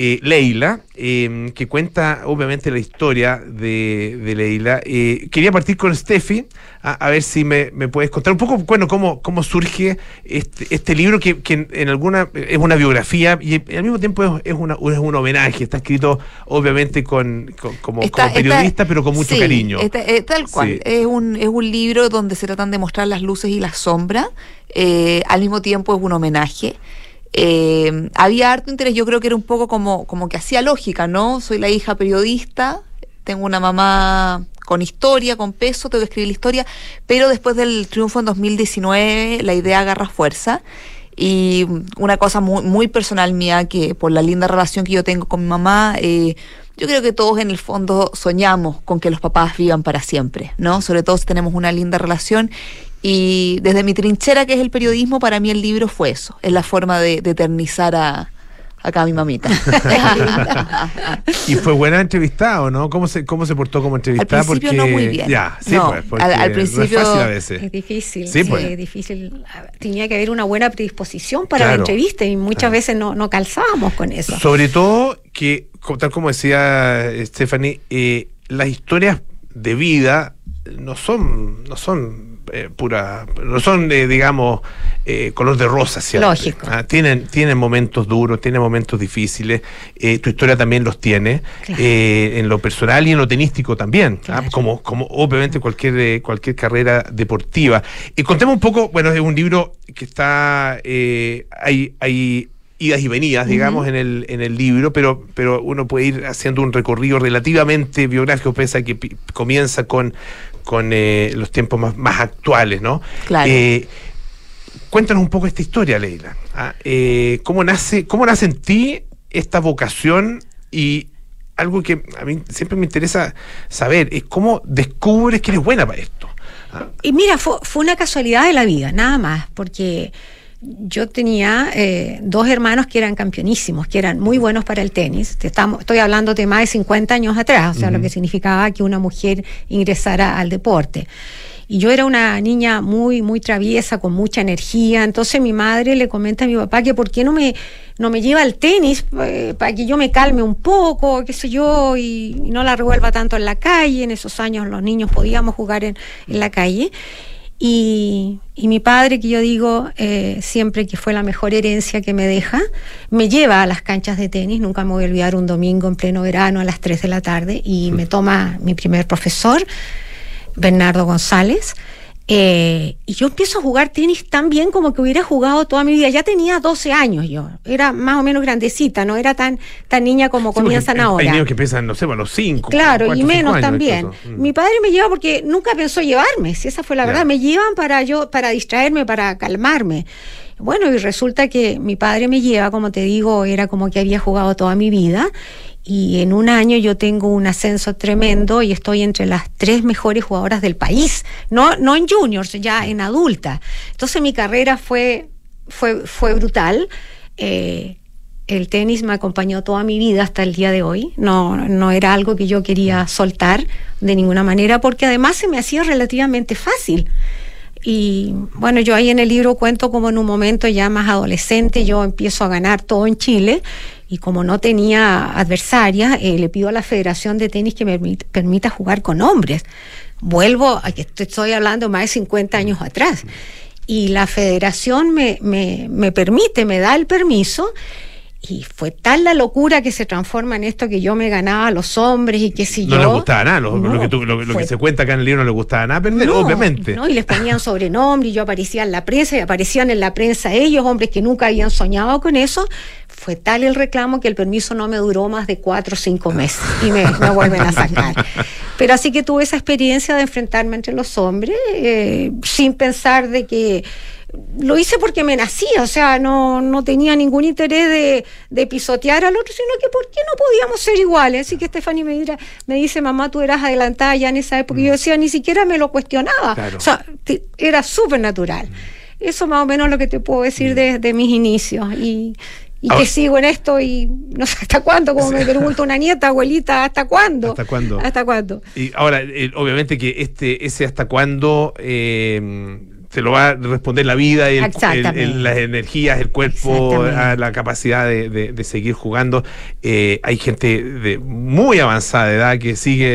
eh, Leila, eh, que cuenta obviamente la historia de, de Leila. Eh, quería partir con Steffi, a, a ver si me, me puedes contar un poco, bueno, cómo, cómo surge este, este libro que, que en, en alguna es una biografía y al mismo tiempo es, es una, es un homenaje. Está escrito obviamente con, con- como, Está- como periodista, está- pero con mucho sí, cariño. está- eh, tal cual. Sí. Es, un, es un libro donde se tratan de mostrar las luces y las sombras. eh, al mismo tiempo es un homenaje. Eh, había harto interés, yo creo que era un poco como, como que hacía lógica, ¿no? Soy la hija periodista, tengo una mamá con historia, con peso, tengo que escribir la historia, pero después del triunfo en 2019 la idea agarra fuerza. Y una cosa muy, muy personal mía, que por la linda relación que yo tengo con mi mamá, eh, yo creo que todos en el fondo soñamos con que los papás vivan para siempre, ¿no? Sobre todo si tenemos una linda relación. Y desde mi trinchera, que es el periodismo, para mí el libro fue eso. Es la forma de, de eternizar a, acá a mi mamita. [laughs] Y fue buena entrevistada, ¿o no? ¿Cómo se, cómo se portó como entrevistada? Al principio porque, no muy bien. Ya, sí, No, pues, porque al- al no es principio- fácil a veces. Es difícil, Sí, pues. es difícil. Tenía que haber una buena predisposición para la entrevista y muchas veces no, no calzábamos con eso. Sobre todo que, co- tal como decía eh, Stephanie, eh, las historias de vida no son, no son eh, pura, no son, eh, digamos, eh, color de rosa, ¿cierto? Lógico. Ah, tienen, tienen momentos duros, tienen momentos difíciles. eh, tu historia también los tiene, Claro. en lo personal y en lo tenístico también, ah, como, como obviamente cualquier, cualquier carrera deportiva. Y contemos un poco, bueno, es un libro que está, hay, hay idas y venidas, digamos, en, el, en el libro, pero, pero uno puede ir haciendo un recorrido relativamente biográfico, pese a que comienza con, con eh, los tiempos más, más actuales, ¿no? Claro. Eh, cuéntanos un poco esta historia, Leila. Ah, eh, ¿cómo, nace, ¿Cómo nace en ti esta vocación y algo que a mí siempre me interesa saber es cómo descubres que eres buena para esto? Ah, Y mira, fue, fue una casualidad de la vida, nada más, porque yo tenía eh, dos hermanos que eran campeonísimos, que eran muy buenos para el tenis. Te estamos, estoy hablando de más de 50 años atrás, o sea, lo que significaba que una mujer ingresara al deporte. Y yo era una niña muy, muy traviesa, con mucha energía. Entonces mi madre le comenta a mi papá que por qué no me, no me lleva al tenis eh, para que yo me calme un poco, qué sé yo, y, y no la revuelva tanto en la calle. En esos años los niños podíamos jugar en, en la calle. Y, y mi padre, que yo digo eh, siempre que fue la mejor herencia que me deja, me lleva a las canchas de tenis. Nunca me voy a olvidar un domingo en pleno verano a las 3 de la tarde y me toma mi primer profesor, Bernardo González. Eh, y yo empiezo a jugar tenis tan bien como que hubiera jugado toda mi vida. Ya tenía 12 años yo. Era más o menos grandecita, no era tan, tan niña como sí, comienzan ahora. Hay niños que pesan, no sé, bueno, los cinco. Claro, cuatro, y menos años también. Mm. Mi padre me lleva porque nunca pensó llevarme, si esa fue la verdad. Me llevan para yo, para distraerme, para calmarme. Bueno, y resulta que mi padre me lleva, como te digo, era como que había jugado toda mi vida. Y en un año yo tengo un ascenso tremendo y estoy entre las tres mejores jugadoras del país. No, no en juniors, ya en adulta. Entonces mi carrera fue, fue, fue brutal. Eh, el tenis me acompañó toda mi vida hasta el día de hoy. No, no era algo que yo quería soltar de ninguna manera, porque además se me hacía relativamente fácil. Y bueno, yo ahí en el libro cuento como en un momento ya más adolescente yo empiezo a ganar todo en Chile y como no tenía adversaria, eh, le pido a la Federación de Tenis que me permit- permita jugar con hombres. Vuelvo a estoy hablando más de 50 años atrás. Y la federación me, me, me permite, me da el permiso y fue tal la locura que se transforma en esto que yo me ganaba a los hombres y que si No yo... les gustaba nada, lo, lo No, que, tú- lo, que se cuenta acá en el libro no les gustaba nada perder, no, obviamente. no, y les ponían sobrenombre y yo aparecía en la prensa y aparecían en la prensa ellos, hombres que nunca habían soñado con eso. Fue tal el reclamo que el permiso no me duró más de cuatro o cinco meses y me, me vuelven a sacar. Pero así que tuve esa experiencia de enfrentarme entre los hombres eh, sin pensar de que lo hice porque me nacía, o sea, no, no tenía ningún interés de, de pisotear al otro, sino que por qué no podíamos ser iguales. Así que Stephanie me, dirá- me dice, mamá, tú eras adelantada ya en esa época. Y yo decía, ni siquiera me lo cuestionaba. Claro. O sea, te- era súper natural. Eso más o menos lo que te puedo decir de, de mis inicios. Y, y Ahora- que sigo en esto y no sé hasta cuándo, como me pregunta una nieta, abuelita, ¿hasta cuándo? ¿Hasta cuándo? ¿Hasta cuándo? Y ahora, eh, obviamente que este, ese hasta cuándo eh, se lo va a responder la vida, el- el- las energías, el cuerpo, Exactamente. a la capacidad de, de- de seguir jugando. Eh, hay gente de muy avanzada edad que sigue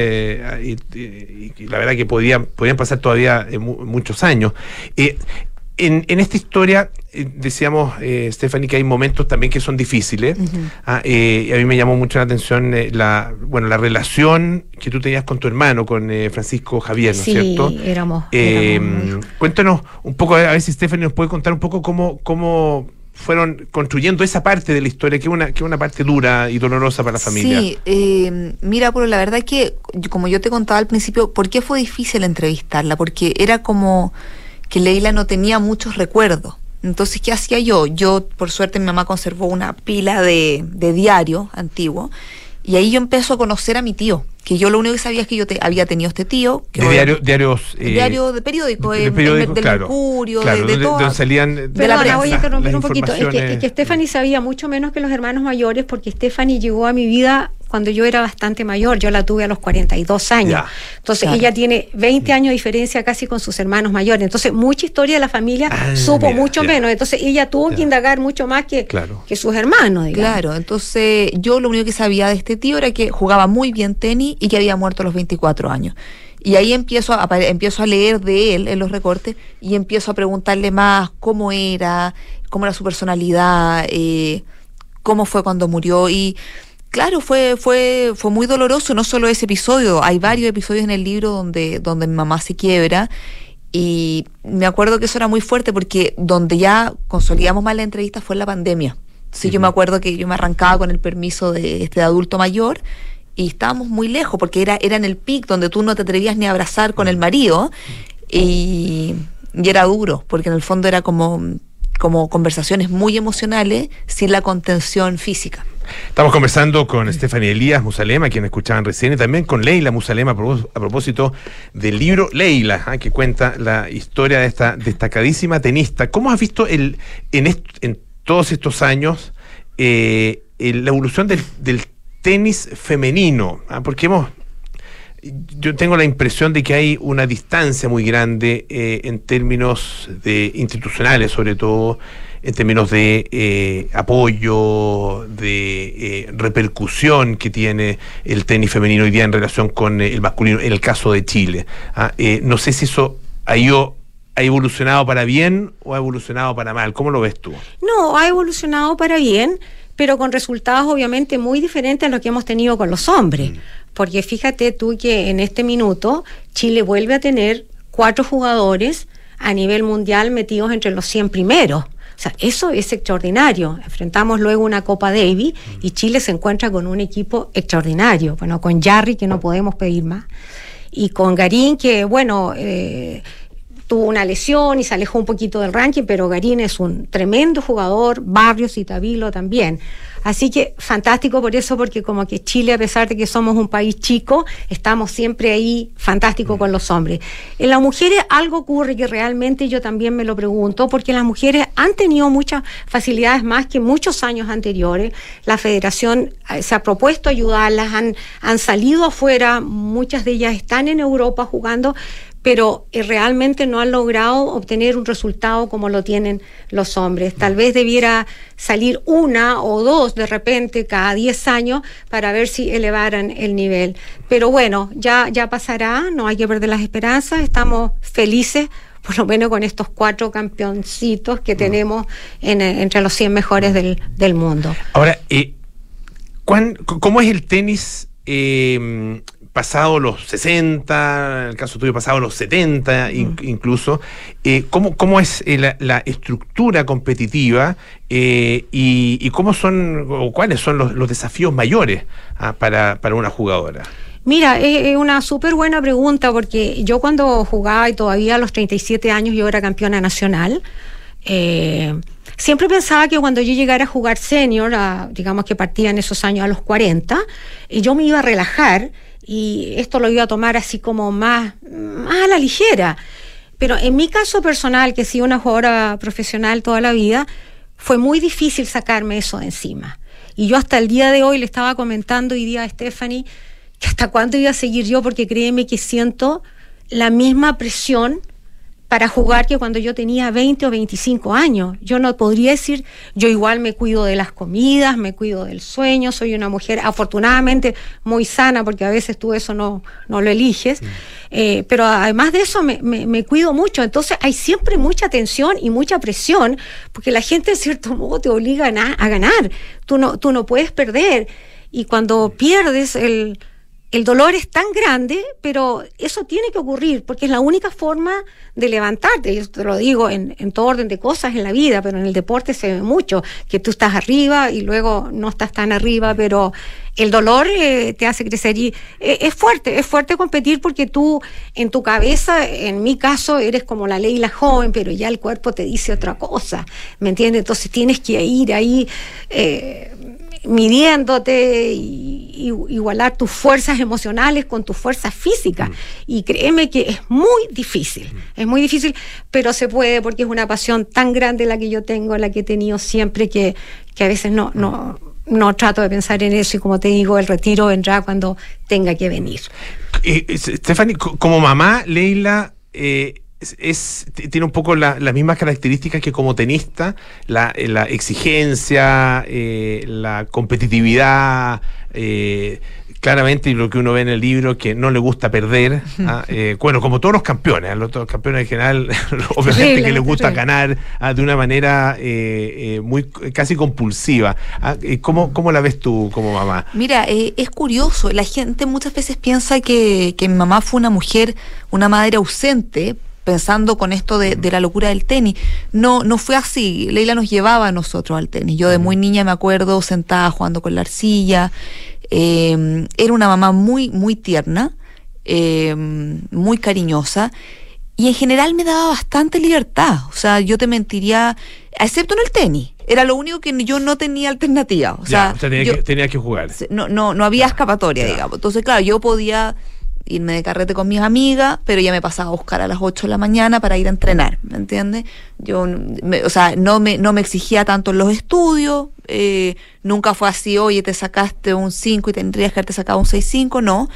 eh, y, y- y la verdad que podían, podían pasar todavía eh, mu- muchos años. Eh, en, en esta historia, decíamos, eh, Stephanie, que hay momentos también que son difíciles. Ah, eh, y a mí me llamó mucho la atención eh, la, bueno, la relación que tú tenías con tu hermano, con eh, Francisco Javier, ¿no es Sí, cierto? éramos, Eh, éramos cuéntanos un poco, a ver si Stephanie nos puede contar un poco cómo, cómo fueron construyendo esa parte de la historia, que es una, que es una parte dura y dolorosa para la familia. Sí, eh, mira, pero la verdad que, yo- como yo te contaba al principio, ¿por qué fue difícil entrevistarla? Porque era como que Leila no tenía muchos recuerdos. Entonces, ¿qué hacía yo? Yo, por suerte, mi mamá conservó una pila de, de diario antiguo. Y ahí yo empiezo a conocer a mi tío, que yo lo único que sabía es que yo te- había tenido este tío. Que De diario- diarios. eh, diario de periódico, de eh, periódicos, del claro. Mercurio, Claro, de, donde salían de de la voy a interrumpir un poquito. Es que, es que Stephanie sabía mucho menos que los hermanos mayores porque Stephanie llegó a mi vida cuando yo era bastante mayor. Yo la tuve a los 42 años. Ya. Entonces Claro. ella tiene 20 años de diferencia casi con sus hermanos mayores. Entonces mucha historia de la familia Ah, supo mira, mucho ya. menos. Entonces ella tuvo Ya. que indagar mucho más que, Claro. que sus hermanos. digamos. Claro, entonces yo lo único que sabía de este tío era que jugaba muy bien tenis y que había muerto a los 24 años. Y ahí empiezo a, apare- empiezo a leer de él en los recortes y empiezo a preguntarle más cómo era, cómo era su personalidad, eh, cómo fue cuando murió. Y claro, fue, fue, fue muy doloroso, no solo ese episodio, hay varios episodios en el libro donde, donde mi mamá se quiebra. Y me acuerdo que eso era muy fuerte porque donde ya consolidamos más la entrevista fue en la pandemia Sí, yo me acuerdo que yo me arrancaba con el permiso de este adulto mayor y estábamos muy lejos porque era, era en el pic donde tú no te atrevías ni a abrazar con el marido y, y era duro porque en el fondo era como, como conversaciones muy emocionales sin la contención física. Estamos conversando con Stephanie Elías Musalema, quien escuchaban recién, y también con Leila Musalema a propós- a propósito del libro Leila, ah, que cuenta la historia de esta destacadísima tenista. ¿Cómo has visto el, en, todos estos años eh, la evolución del, del tenis femenino? Ah, Porque hemos yo tengo la impresión de que hay una distancia muy grande eh, en términos de institucionales, sobre todo en términos de eh, apoyo, de eh, repercusión que tiene el tenis femenino hoy día en relación con eh, el masculino, en el caso de Chile. Ah, no sé si eso ha ido, ha evolucionado para bien o ha evolucionado para mal. ¿Cómo lo ves tú? No, ha evolucionado para bien, pero con resultados obviamente muy diferentes a los que hemos tenido con los hombres. Porque fíjate tú que en este minuto Chile vuelve a tener cuatro jugadores a nivel mundial metidos entre los 100 primeros. O sea, eso es extraordinario. Enfrentamos luego una Copa Davis y Chile se encuentra con un equipo extraordinario. Bueno, con Jarry, que no podemos pedir más, y con Garín, que bueno, eh, tuvo una lesión y se alejó un poquito del ranking, pero Garín es un tremendo jugador, Barrios y Tabilo también. Así que fantástico por eso, porque como que Chile, a pesar de que somos un país chico, estamos siempre ahí fantástico con los hombres. En las mujeres algo ocurre que realmente yo también me lo pregunto, porque las mujeres han tenido muchas facilidades más que muchos años anteriores. La federación eh, se ha propuesto ayudarlas, han, han salido afuera, muchas de ellas están en Europa jugando, pero eh, realmente no han logrado obtener un resultado como lo tienen los hombres. Tal vez debiera salir una o dos de repente cada 10 años para ver si elevaran el nivel. Pero bueno, ya, ya pasará, no hay que perder las esperanzas, estamos felices por lo menos con estos cuatro campeoncitos que tenemos en, eh, entre los 100 mejores del, del mundo. Ahora, eh, ¿cuán- c- ¿cómo es el tenis eh, pasado los 60, en el caso tuyo pasado los 70 in- incluso? Eh, ¿cómo, ¿Cómo es eh, la, la estructura competitiva eh, y, y cómo son o cuáles son los, los desafíos mayores ah, para, para una jugadora? Mira, es una súper buena pregunta porque yo cuando jugaba y todavía a los 37 años yo era campeona nacional, eh, siempre pensaba que cuando yo llegara a jugar senior, a- digamos que partía en esos años a los 40, y yo me iba a relajar y esto lo iba a tomar así como más, más a la ligera. Pero en mi caso personal, que he sido una jugadora profesional toda la vida, fue muy difícil sacarme eso de encima. Y yo hasta el día de hoy le estaba comentando hoy día a Stephanie que hasta cuándo iba a seguir yo, porque créeme que siento la misma presión para jugar que cuando yo tenía 20 o 25 años. Yo no podría decir, yo igual me cuido de las comidas, me cuido del sueño, soy una mujer afortunadamente muy sana, porque a veces tú eso no, no lo eliges, Eh, pero además de eso me, me- me cuido mucho, entonces hay siempre mucha tensión y mucha presión, porque la gente en cierto modo te obliga a, a ganar, tú no, tú no puedes perder, y cuando pierdes el el dolor es tan grande, pero eso tiene que ocurrir, porque es la única forma de levantarte. Yo te lo digo en, en todo orden de cosas en la vida, pero en el deporte se ve mucho, que tú estás arriba y luego no estás tan arriba, pero el dolor eh, te hace crecer y eh, es fuerte, es fuerte competir porque tú en tu cabeza, en mi caso, eres como la ley la joven, pero ya el cuerpo te dice otra cosa, ¿me entiendes? Entonces tienes que ir ahí. eh, midiéndote y, y- igualar tus fuerzas emocionales con tus fuerzas físicas. Y créeme que es muy difícil, es muy difícil, pero se puede porque es una pasión tan grande la que yo tengo, la que he tenido siempre, que, que a veces no, no, no trato de pensar en eso y como te digo, el retiro vendrá cuando tenga que venir. Eh, eh, Stephanie, co- como mamá, Leila eh, es, tiene un poco la- las mismas características que como tenista, la, eh, la exigencia, eh, la competitividad, eh, claramente lo que uno ve en el libro que no le gusta perder. [laughs] ah, eh, bueno, como todos los campeones, a los, todos campeones en general, [laughs] obviamente que les gusta ganar ah, de una manera eh, eh, muy casi compulsiva. Ah, ¿cómo, ¿Cómo la ves tú como mamá? Mira, eh, es curioso, la gente muchas veces piensa que, que mi mamá fue una mujer, una madre ausente, pensando con esto de, de la locura del tenis. No, no fue así. Leila nos llevaba a nosotros al tenis. Yo de muy niña me acuerdo sentada jugando con la arcilla. Eh, era una mamá muy, muy tierna, eh, muy cariñosa y en general me daba bastante libertad. O sea, yo te mentiría, excepto en el tenis. Era lo único que yo no tenía alternativa. O sea, Ya, tenía, yo- que, tenía que jugar. no, no, no había escapatoria, digamos. Entonces, claro, yo podía irme de carrete con mis amigas, pero ya me pasaba a buscar a las 8 de la mañana para ir a entrenar, ¿me entiendes? Yo, me- o sea, no me, no me exigía tanto en los estudios, eh, nunca fue así, oye, te sacaste un 5 y tendrías que haberte sacado un 6-5, no.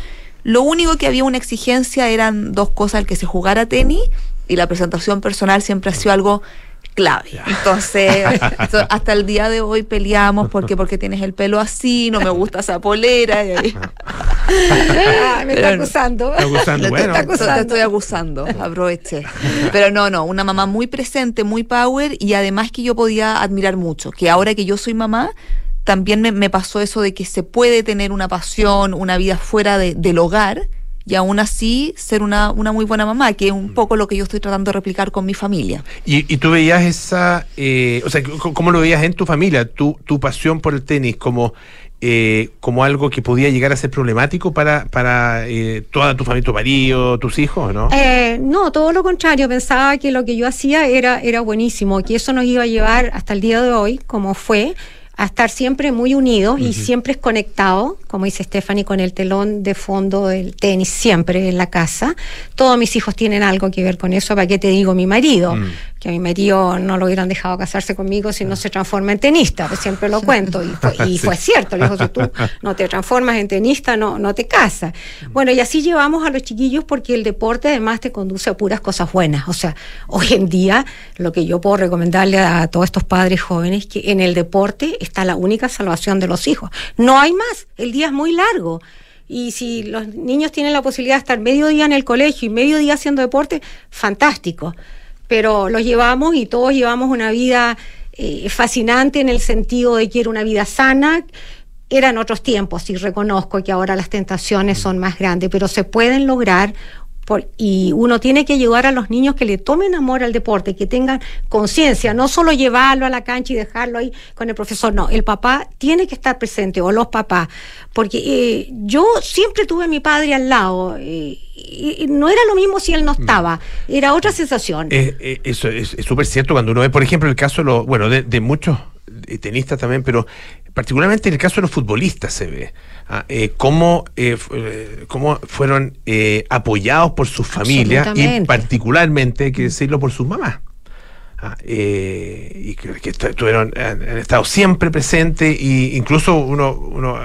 Lo único que había una exigencia eran dos cosas, el que se jugara tenis y la presentación personal siempre ha sido algo clave. Entonces, [laughs] so- hasta el día de hoy peleamos porque porque tienes el pelo así, no me gusta esa polera. y ahí- [laughs] me está Pero no. acusando. Está acusando, Te estoy acusando, aproveche. Pero no, no, una mamá muy presente, muy power y además que yo podía admirar mucho, que ahora que yo soy mamá, también me, me pasó eso de que se puede tener una pasión, una vida fuera de- del hogar y aún así ser una, una muy buena mamá, que es un poco lo que yo estoy tratando de replicar con mi familia. Y, y tú veías esa, eh, o sea, ¿cómo lo veías en tu familia? Tu, tu pasión por el tenis como, eh, como algo que podía llegar a ser problemático para, para eh, toda tu familia, tu marido, tus hijos, ¿no? Eh, no, todo lo contrario. Pensaba que lo que yo hacía era, era buenísimo, que eso nos iba a llevar hasta el día de hoy, como fue, a estar siempre muy unidos y siempre conectados, como dice Stephanie, con el telón de fondo del tenis, siempre en la casa. Todos mis hijos tienen algo que ver con eso. ¿Para qué te digo mi marido? Mm. Que a mi marido no lo hubieran dejado casarse conmigo si no se transforma en tenista, pues siempre lo cuento. Y fue, y [laughs] fue cierto, le dijo, si tú no te transformas en tenista, no, no te casas. Bueno, y así llevamos a los chiquillos porque el deporte además te conduce a puras cosas buenas. O sea, hoy en día lo que yo puedo recomendarle a todos estos padres jóvenes que en el deporte está la única salvación de los hijos. No hay más, el día es muy largo. Y si los niños tienen la posibilidad de estar medio día en el colegio y medio día haciendo deporte, fantástico. Pero los llevamos y todos llevamos una vida eh, fascinante en el sentido de que era una vida sana. Eran otros tiempos y reconozco que ahora las tentaciones son más grandes, pero se pueden lograr por- y uno tiene que ayudar a los niños que le tomen amor al deporte, que tengan conciencia, no solo llevarlo a la cancha y dejarlo ahí con el profesor, no, el papá tiene que estar presente o los papás, porque eh, yo siempre tuve a mi padre al lado, eh, y, no era lo mismo si él no estaba, era otra sensación. Eh, eh, eso es es súper cierto cuando uno ve, por ejemplo, el caso de los, bueno, de, de muchos tenistas también, pero particularmente en el caso de los futbolistas se ve ah, eh, cómo, eh, eh, cómo fueron eh, apoyados por sus familias y particularmente, hay que decirlo, por sus mamás. Ah, eh, y que, que estu- estuvieron, han, han estado siempre presentes e incluso uno, uno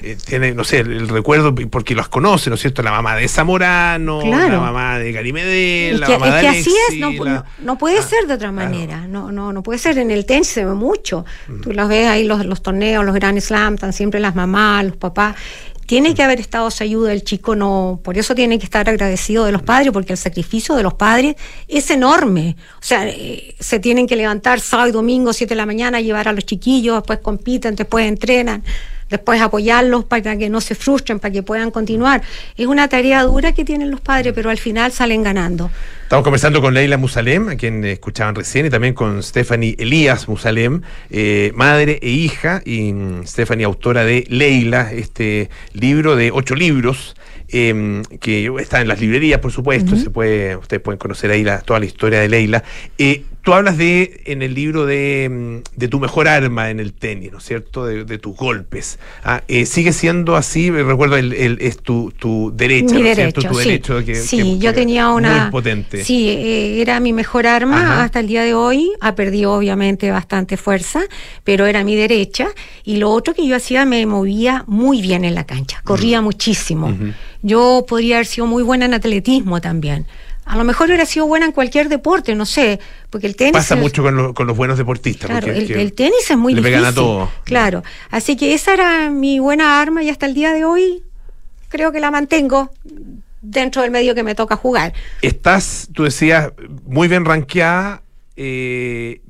eh, tiene, no sé, el, el recuerdo porque las conoce, ¿no es cierto? La mamá de Zamorano, Claro. la mamá de Gary Medel, Es la que, mamá es de que así es, no, no- no puede Ah, ser de otra claro. manera, no, no, no puede ser. En el tenis se ve mucho. Mm. Tú los ves ahí, los, los torneos, los Grand Slam, están siempre las mamás, los papás. Tiene que haber estado esa ayuda, el chico no, por eso tiene que estar agradecido de los padres, porque el sacrificio de los padres es enorme. O sea, eh, se tienen que levantar sábado y domingo, 7 de la mañana, llevar a los chiquillos, después compiten, después entrenan, después apoyarlos para que no se frustren, para que puedan continuar. Es una tarea dura que tienen los padres, pero al final salen ganando. Estamos conversando con Leila Musalem, a quien escuchaban recién, y también con Stephanie Elías Musalem, eh, madre e hija, y mm, Stephanie, autora de Leila, este libro de ocho libros, eh, que está en las librerías, por supuesto, se puede, ustedes pueden conocer ahí la- toda la historia de Leila. Eh, tú hablas de, en el libro de, de tu mejor arma en el tenis, ¿no es cierto? De, de tus golpes. Ah, eh, ¿Sigue siendo así? Eh, Recuerdo, el, el- es tu, tu derecha, Mi ¿no es cierto? derecho, Tu sí. derecho. que- sí, que- yo que- tenía una... Muy potente. Sí, eh, era mi mejor arma Ajá. hasta el día de hoy. Ha perdido obviamente bastante fuerza, pero era mi derecha. Y lo otro que yo hacía, me movía muy bien en la cancha, corría muchísimo. Yo podría haber sido muy buena en atletismo también. A lo mejor hubiera sido buena en cualquier deporte, no sé, porque el tenis... Pasa es- mucho con, lo- con los buenos deportistas. Claro, porque- el, tenis es muy le difícil. pegan a todo. Claro, así que esa era mi buena arma y hasta el día de hoy creo que la mantengo dentro del medio que me toca jugar. Estás, tú decías, muy bien rankeada. eh,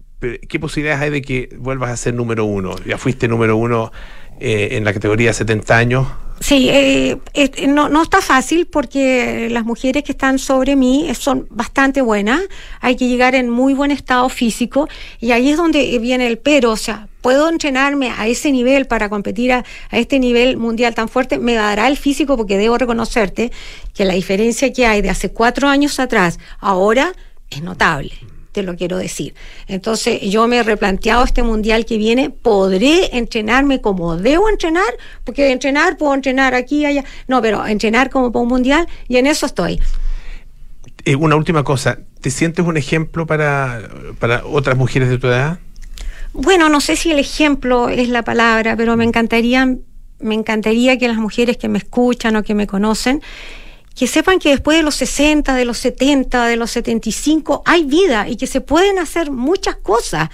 ¿Qué posibilidades hay de que vuelvas a ser número uno? Ya fuiste número uno eh, en la categoría 70 años. Sí, eh, no, no está fácil porque las mujeres que están sobre mí eh, son bastante buenas. Hay que llegar en muy buen estado físico y ahí es donde viene el pero. O sea, puedo entrenarme a ese nivel para competir a este nivel mundial tan fuerte. Me dará el físico porque debo reconocerte que la diferencia que hay de hace cuatro años atrás ahora es notable te lo quiero decir. Entonces yo me he replanteado este mundial que viene, podré entrenarme como debo entrenar, porque entrenar puedo entrenar aquí, allá, no, pero entrenar como para un mundial y en eso estoy. Eh, una última cosa, ¿te sientes un ejemplo para, para otras mujeres de tu edad? Bueno, no sé si el ejemplo es la palabra, pero me encantaría, me encantaría que las mujeres que me escuchan o que me conocen que sepan que después de los 60, de los 70, de los 75, hay vida y que se pueden hacer muchas cosas.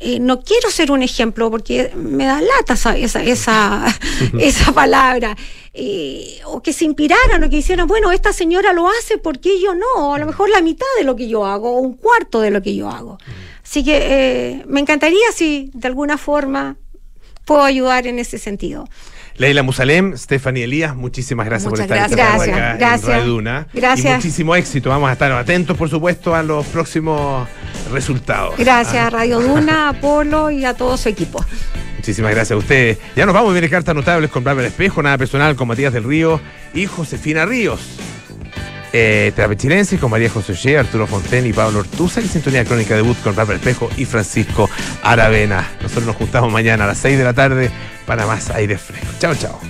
Eh, no quiero ser un ejemplo porque me da lata esa, esa, esa, [laughs] esa palabra. Eh, o que se inspiraran o que hicieran, bueno, esta señora lo hace, ¿por qué yo no? A lo mejor la mitad de lo que yo hago, o un cuarto de lo que yo hago. Así que eh, me encantaría si de alguna forma puedo ayudar en ese sentido. Leila Musalem, Stephanie Elías, muchísimas gracias Muchas por estar gracias. acá gracias. en Radio Duna. Gracias. Y muchísimo éxito. Vamos a estar atentos, por supuesto, a los próximos resultados. Gracias Ah, a Radio Duna, a [laughs] Apolo y a todo su equipo. Muchísimas gracias a ustedes. Ya nos vamos, viene cartas notables con Bárbara Espejo, nada personal con Matías del Río y Josefina Ríos. Eh, con María José Ollé, Arturo Fonten y Pablo Ortuza y Sintonía Crónica Debut con Bárbara Espejo y Francisco Aravena. Nosotros nos juntamos mañana a las 6 de la tarde para más aire fresco. Chao, chao.